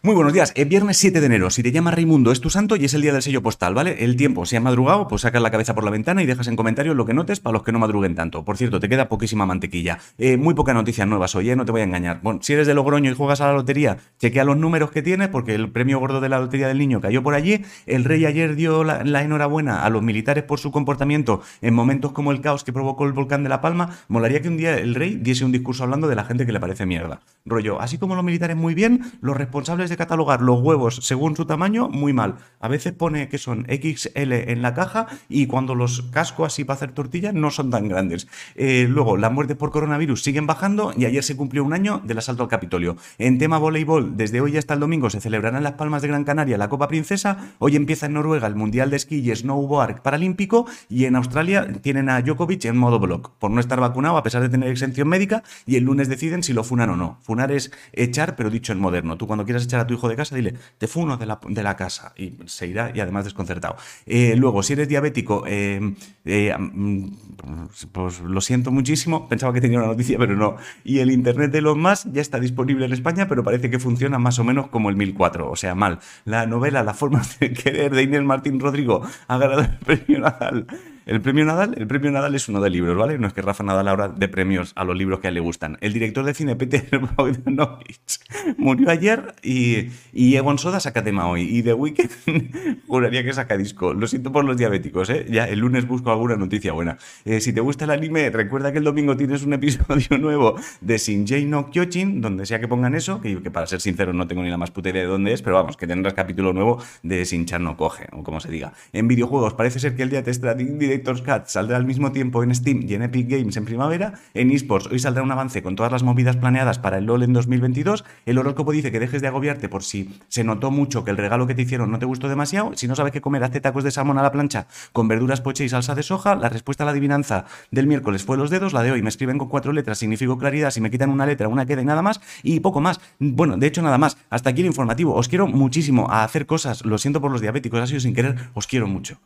Muy buenos días, es viernes 7 de enero. Si te llama Raimundo es tu santo y es el día del sello postal, ¿vale? El tiempo, si has madrugado, pues sacas la cabeza por la ventana y dejas en comentarios lo que notes para los que no madruguen tanto. Por cierto, te queda poquísima mantequilla. Eh, muy pocas noticias nuevas hoy, ¿eh? No te voy a engañar. Bueno, si eres de Logroño y juegas a la lotería, chequea los números que tienes porque el premio gordo de la lotería del niño cayó por allí. El rey ayer dio la, la enhorabuena a los militares por su comportamiento en momentos como el caos que provocó el volcán de La Palma. Molaría que un día el rey diese un discurso hablando de la gente que le parece mierda. Rollo, así como los militares muy bien, los responsables de catalogar los huevos según su tamaño, muy mal. A veces pone que son XL en la caja y cuando los casco así para hacer tortillas no son tan grandes. Eh, luego, las muertes por coronavirus siguen bajando y ayer se cumplió un año del asalto al Capitolio. En tema voleibol, desde hoy hasta el domingo se celebrará en Las Palmas de Gran Canaria la Copa Princesa. Hoy empieza en Noruega el Mundial de Esquí y Snowboard Paralímpico y en Australia tienen a Djokovic en modo block por no estar vacunado a pesar de tener exención médica y el lunes deciden si lo funan o no. Funar es echar, pero dicho en moderno. Tú cuando quieras echar a tu hijo de casa, dile, te funo de la, de la casa y se irá y además desconcertado. Eh, luego, si eres diabético, eh, eh, mm, pues lo siento muchísimo, pensaba que tenía una noticia, pero no. Y el Internet de los más ya está disponible en España, pero parece que funciona más o menos como el 1004, o sea, mal. La novela La forma de querer de Inés Martín Rodrigo ha ganado el premio Nadal. El premio Nadal, el premio Nadal es uno de libros, ¿vale? No es que Rafa Nadal ahora de premios a los libros que a él le gustan. El director de cine Peter Bogdanovich murió ayer y, y Egon Soda saca tema hoy. Y The Weeknd juraría que saca disco. Lo siento por los diabéticos, ¿eh? Ya el lunes busco alguna noticia buena. Eh, si te gusta el anime, recuerda que el domingo tienes un episodio nuevo de Shinjei no Kyojin, donde sea que pongan eso, que, para ser sincero no tengo ni la más puta idea de dónde es, pero vamos, que tendrás capítulo nuevo de Shinchan no coge, o como se diga. En videojuegos parece ser que el día te Stranding Direct Director's Cut saldrá al mismo tiempo en Steam y en Epic Games en primavera. En eSports hoy saldrá un avance con todas las movidas planeadas para el LoL en 2022. El horóscopo dice que dejes de agobiarte por si se notó mucho que el regalo que te hicieron no te gustó demasiado. Si no sabes qué comer, hazte tacos de salmón a la plancha con verduras poche y salsa de soja. La respuesta a la adivinanza del miércoles fue los dedos. La de hoy me escriben con cuatro letras, significo claridad. Si me quitan una letra, una queda y nada más. Y poco más. Bueno, de hecho, nada más. Hasta aquí el informativo. Os quiero muchísimo a hacer cosas. Lo siento por los diabéticos, ha sido sin querer. Os quiero mucho.